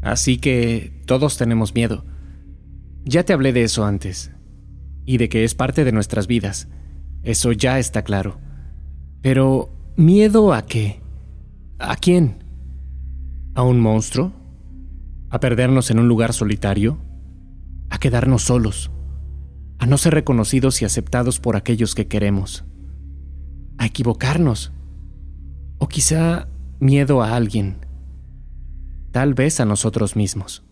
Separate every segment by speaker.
Speaker 1: Así que todos tenemos miedo. Ya te hablé de eso antes, y de que es parte de nuestras vidas. Eso ya está claro. Pero, ¿miedo a qué? ¿A quién? ¿A un monstruo? ¿A perdernos en un lugar solitario? ¿A quedarnos solos? ¿A no ser reconocidos y aceptados por aquellos que queremos? ¿A equivocarnos? ¿O quizá miedo a alguien? Tal vez a nosotros mismos.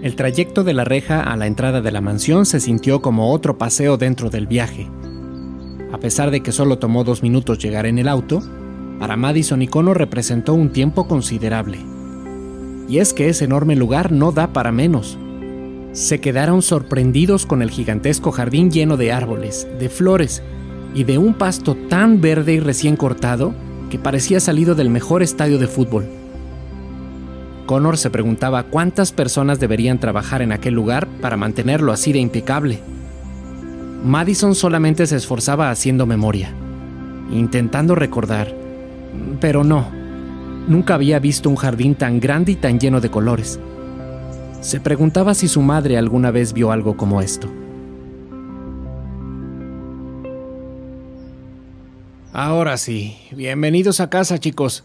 Speaker 1: El trayecto de la reja a la entrada de la mansión se sintió como otro paseo dentro del viaje. A pesar de que solo tomó dos minutos llegar en el auto, para Madison y Connor representó un tiempo considerable. Y es que ese enorme lugar no da para menos. Se quedaron sorprendidos con el gigantesco jardín lleno de árboles, de flores y de un pasto tan verde y recién cortado que parecía salido del mejor estadio de fútbol. Connor se preguntaba cuántas personas deberían trabajar en aquel lugar para mantenerlo así de impecable. Madison solamente se esforzaba haciendo memoria, intentando recordar, pero no, nunca había visto un jardín tan grande y tan lleno de colores. Se preguntaba si su madre alguna vez vio algo como esto. Ahora sí, bienvenidos a casa chicos.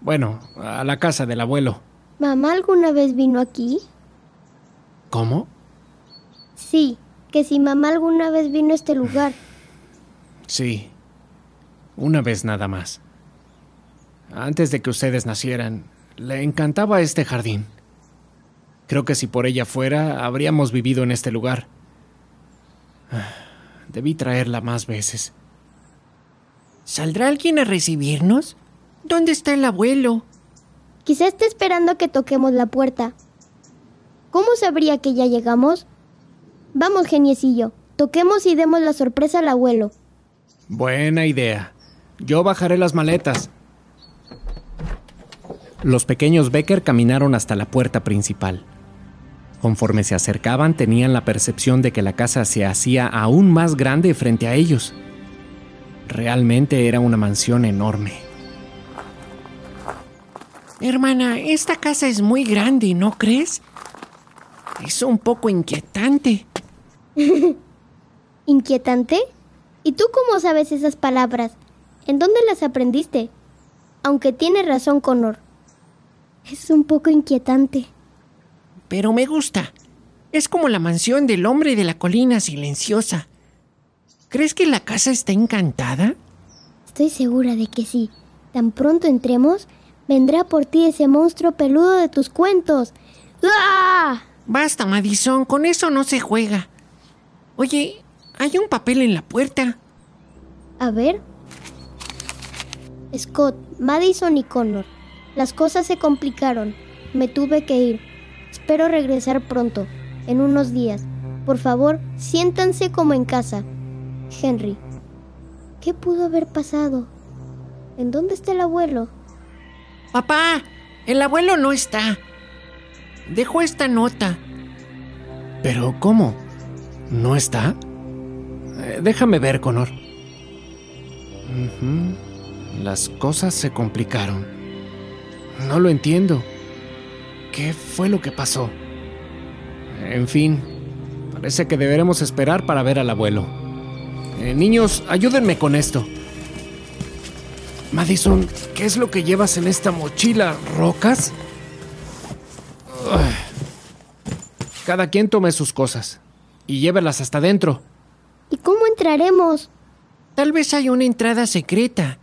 Speaker 1: Bueno, a la casa del abuelo.
Speaker 2: ¿Mamá alguna vez vino aquí?
Speaker 1: ¿Cómo?
Speaker 2: Sí, que si mamá alguna vez vino a este lugar.
Speaker 1: Sí, una vez nada más. Antes de que ustedes nacieran, le encantaba este jardín. Creo que si por ella fuera, habríamos vivido en este lugar. Debí traerla más veces.
Speaker 3: ¿Saldrá alguien a recibirnos? ¿Dónde está el abuelo?
Speaker 2: Quizá esté esperando que toquemos la puerta. ¿Cómo sabría que ya llegamos? Vamos, geniecillo, toquemos y demos la sorpresa al abuelo.
Speaker 1: Buena idea. Yo bajaré las maletas. Los pequeños Becker caminaron hasta la puerta principal. Conforme se acercaban tenían la percepción de que la casa se hacía aún más grande frente a ellos. Realmente era una mansión enorme.
Speaker 3: Hermana, esta casa es muy grande, ¿no crees? Es un poco inquietante.
Speaker 2: ¿Inquietante? ¿Y tú cómo sabes esas palabras? ¿En dónde las aprendiste? Aunque tiene razón Connor. Es un poco inquietante.
Speaker 3: Pero me gusta. Es como la mansión del hombre de la colina silenciosa. ¿Crees que la casa está encantada?
Speaker 2: Estoy segura de que sí. Tan pronto entremos, Vendrá por ti ese monstruo peludo de tus cuentos. ¡Ah!
Speaker 3: Basta, Madison, con eso no se juega. Oye, hay un papel en la puerta.
Speaker 2: A ver. Scott, Madison y Connor. Las cosas se complicaron. Me tuve que ir. Espero regresar pronto, en unos días. Por favor, siéntanse como en casa. Henry. ¿Qué pudo haber pasado? ¿En dónde está el abuelo?
Speaker 3: Papá, el abuelo no está. Dejó esta nota.
Speaker 1: ¿Pero cómo? ¿No está? Eh, déjame ver, Connor. Las cosas se complicaron. No lo entiendo. ¿Qué fue lo que pasó? En fin, parece que deberemos esperar para ver al abuelo. Eh, niños, ayúdenme con esto. Madison, ¿qué es lo que llevas en esta mochila? ¿Rocas? Cada quien tome sus cosas y llévelas hasta adentro.
Speaker 2: ¿Y cómo entraremos?
Speaker 3: Tal vez hay una entrada secreta.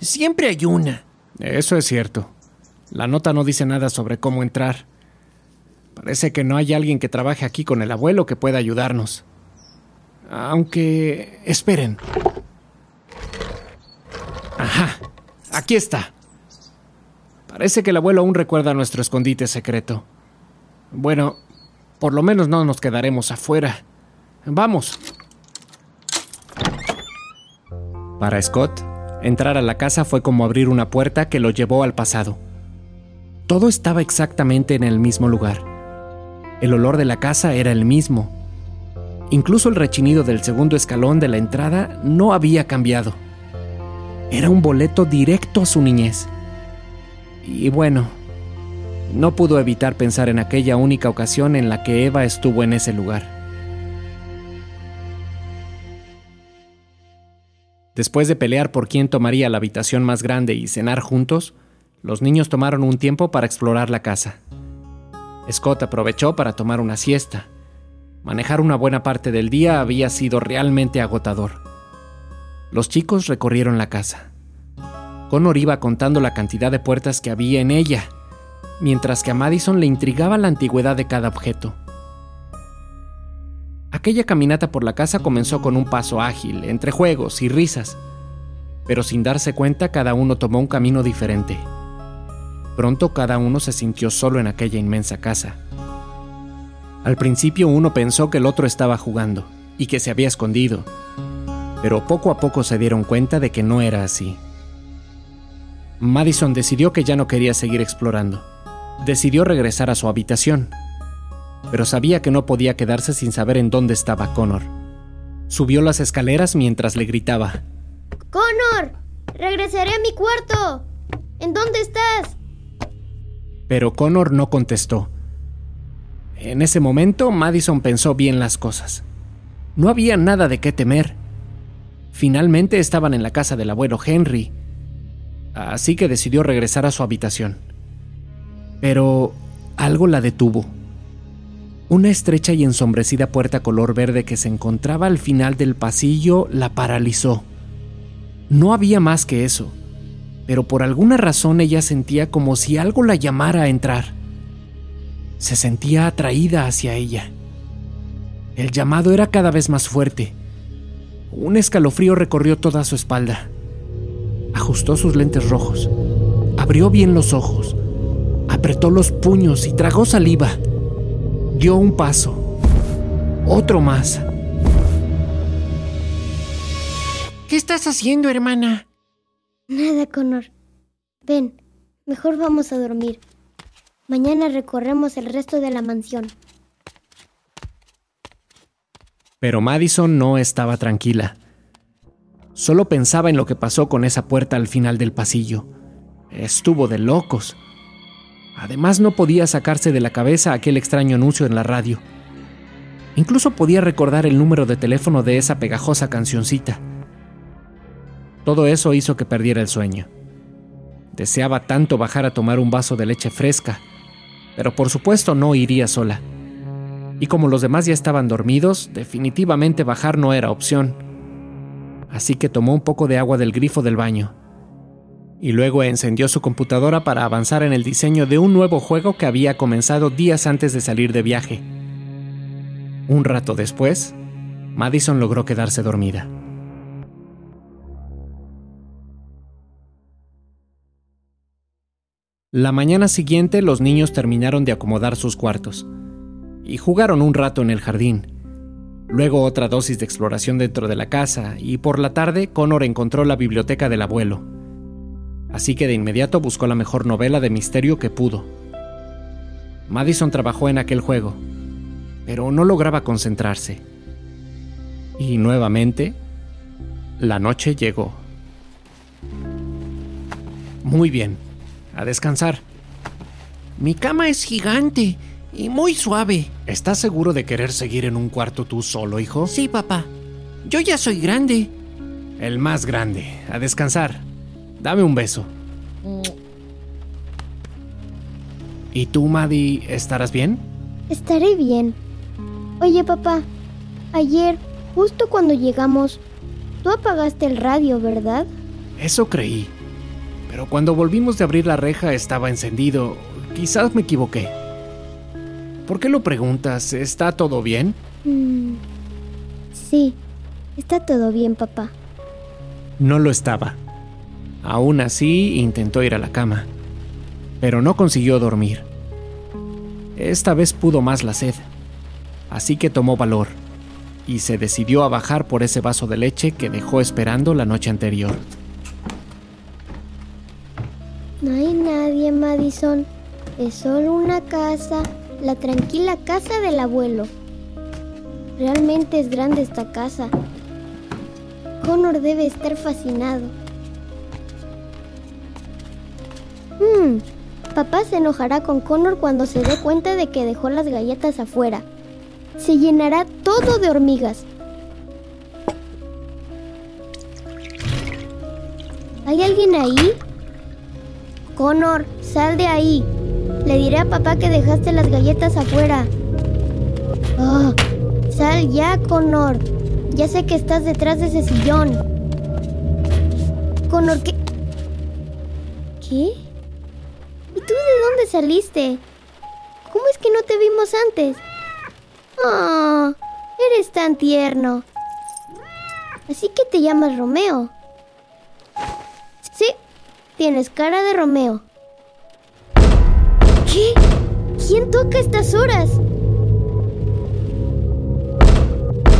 Speaker 3: Siempre hay una.
Speaker 1: Eso es cierto. La nota no dice nada sobre cómo entrar. Parece que no hay alguien que trabaje aquí con el abuelo que pueda ayudarnos. Aunque... Esperen. Ajá, aquí está. Parece que el abuelo aún recuerda nuestro escondite secreto. Bueno, por lo menos no nos quedaremos afuera. Vamos. Para Scott, entrar a la casa fue como abrir una puerta que lo llevó al pasado. Todo estaba exactamente en el mismo lugar. El olor de la casa era el mismo. Incluso el rechinido del segundo escalón de la entrada no había cambiado. Era un boleto directo a su niñez. Y bueno, no pudo evitar pensar en aquella única ocasión en la que Eva estuvo en ese lugar. Después de pelear por quién tomaría la habitación más grande y cenar juntos, los niños tomaron un tiempo para explorar la casa. Scott aprovechó para tomar una siesta. Manejar una buena parte del día había sido realmente agotador. Los chicos recorrieron la casa. Connor iba contando la cantidad de puertas que había en ella, mientras que a Madison le intrigaba la antigüedad de cada objeto. Aquella caminata por la casa comenzó con un paso ágil, entre juegos y risas, pero sin darse cuenta cada uno tomó un camino diferente. Pronto cada uno se sintió solo en aquella inmensa casa. Al principio uno pensó que el otro estaba jugando y que se había escondido, pero poco a poco se dieron cuenta de que no era así. Madison decidió que ya no quería seguir explorando. Decidió regresar a su habitación, pero sabía que no podía quedarse sin saber en dónde estaba Connor. Subió las escaleras mientras le gritaba.
Speaker 2: ¡Connor! ¡Regresaré a mi cuarto! ¿En dónde estás?
Speaker 1: Pero Connor no contestó. En ese momento, Madison pensó bien las cosas. No había nada de qué temer. Finalmente estaban en la casa del abuelo Henry, así que decidió regresar a su habitación. Pero algo la detuvo. Una estrecha y ensombrecida puerta color verde que se encontraba al final del pasillo la paralizó. No había más que eso, pero por alguna razón ella sentía como si algo la llamara a entrar. Se sentía atraída hacia ella. El llamado era cada vez más fuerte. Un escalofrío recorrió toda su espalda. Ajustó sus lentes rojos, abrió bien los ojos, apretó los puños y tragó saliva dio un paso, otro más.
Speaker 3: ¿Qué estás haciendo, hermana?
Speaker 2: Nada, Connor. Ven, mejor vamos a dormir. Mañana recorremos el resto de la mansión.
Speaker 1: Pero Madison no estaba tranquila. Solo pensaba en lo que pasó con esa puerta al final del pasillo. Estuvo de locos. Además no podía sacarse de la cabeza aquel extraño anuncio en la radio. Incluso podía recordar el número de teléfono de esa pegajosa cancioncita. Todo eso hizo que perdiera el sueño. Deseaba tanto bajar a tomar un vaso de leche fresca, pero por supuesto no iría sola. Y como los demás ya estaban dormidos, definitivamente bajar no era opción. Así que tomó un poco de agua del grifo del baño y luego encendió su computadora para avanzar en el diseño de un nuevo juego que había comenzado días antes de salir de viaje. Un rato después, Madison logró quedarse dormida. La mañana siguiente los niños terminaron de acomodar sus cuartos y jugaron un rato en el jardín. Luego otra dosis de exploración dentro de la casa y por la tarde Connor encontró la biblioteca del abuelo así que de inmediato buscó la mejor novela de misterio que pudo. Madison trabajó en aquel juego, pero no lograba concentrarse. Y nuevamente, la noche llegó. Muy bien, a descansar.
Speaker 3: Mi cama es gigante y muy suave.
Speaker 1: ¿Estás seguro de querer seguir en un cuarto tú solo, hijo?
Speaker 3: Sí, papá. Yo ya soy grande.
Speaker 1: El más grande. A descansar. Dame un beso. ¿Y tú, Maddie, estarás bien?
Speaker 2: Estaré bien. Oye, papá, ayer, justo cuando llegamos, tú apagaste el radio, ¿verdad?
Speaker 1: Eso creí. Pero cuando volvimos de abrir la reja estaba encendido. Quizás me equivoqué. ¿Por qué lo preguntas? ¿Está todo bien?
Speaker 2: Mm, sí, está todo bien, papá.
Speaker 1: No lo estaba. Aún así, intentó ir a la cama, pero no consiguió dormir. Esta vez pudo más la sed, así que tomó valor y se decidió a bajar por ese vaso de leche que dejó esperando la noche anterior.
Speaker 2: No hay nadie, Madison. Es solo una casa, la tranquila casa del abuelo. Realmente es grande esta casa. Connor debe estar fascinado. Hmm, papá se enojará con Connor cuando se dé cuenta de que dejó las galletas afuera. Se llenará todo de hormigas. ¿Hay alguien ahí? Connor, sal de ahí. Le diré a papá que dejaste las galletas afuera. Oh, sal ya, Connor. Ya sé que estás detrás de ese sillón. Connor, ¿qué? ¿Qué? ¿Y tú de dónde saliste? ¿Cómo es que no te vimos antes? Oh, eres tan tierno. Así que te llamas Romeo. Sí, tienes cara de Romeo. ¿Quién toca estas horas?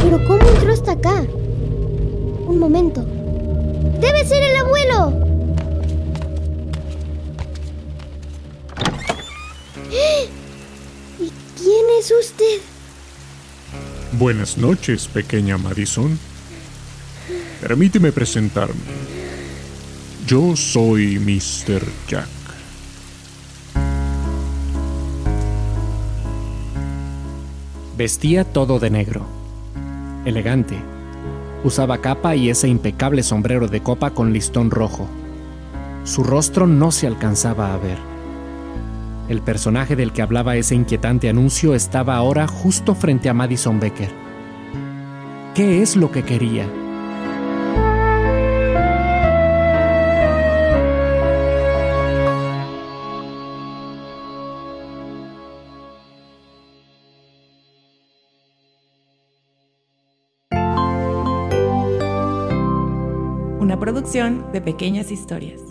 Speaker 2: ¿Pero cómo entró hasta acá? Un momento. ¡Debe ser el abuelo! ¿Y quién es usted?
Speaker 4: Buenas noches, pequeña Madison. Permíteme presentarme. Yo soy Mr. Jack.
Speaker 1: Vestía todo de negro. Elegante. Usaba capa y ese impecable sombrero de copa con listón rojo. Su rostro no se alcanzaba a ver. El personaje del que hablaba ese inquietante anuncio estaba ahora justo frente a Madison Becker. ¿Qué es lo que quería?
Speaker 5: Producción de pequeñas historias.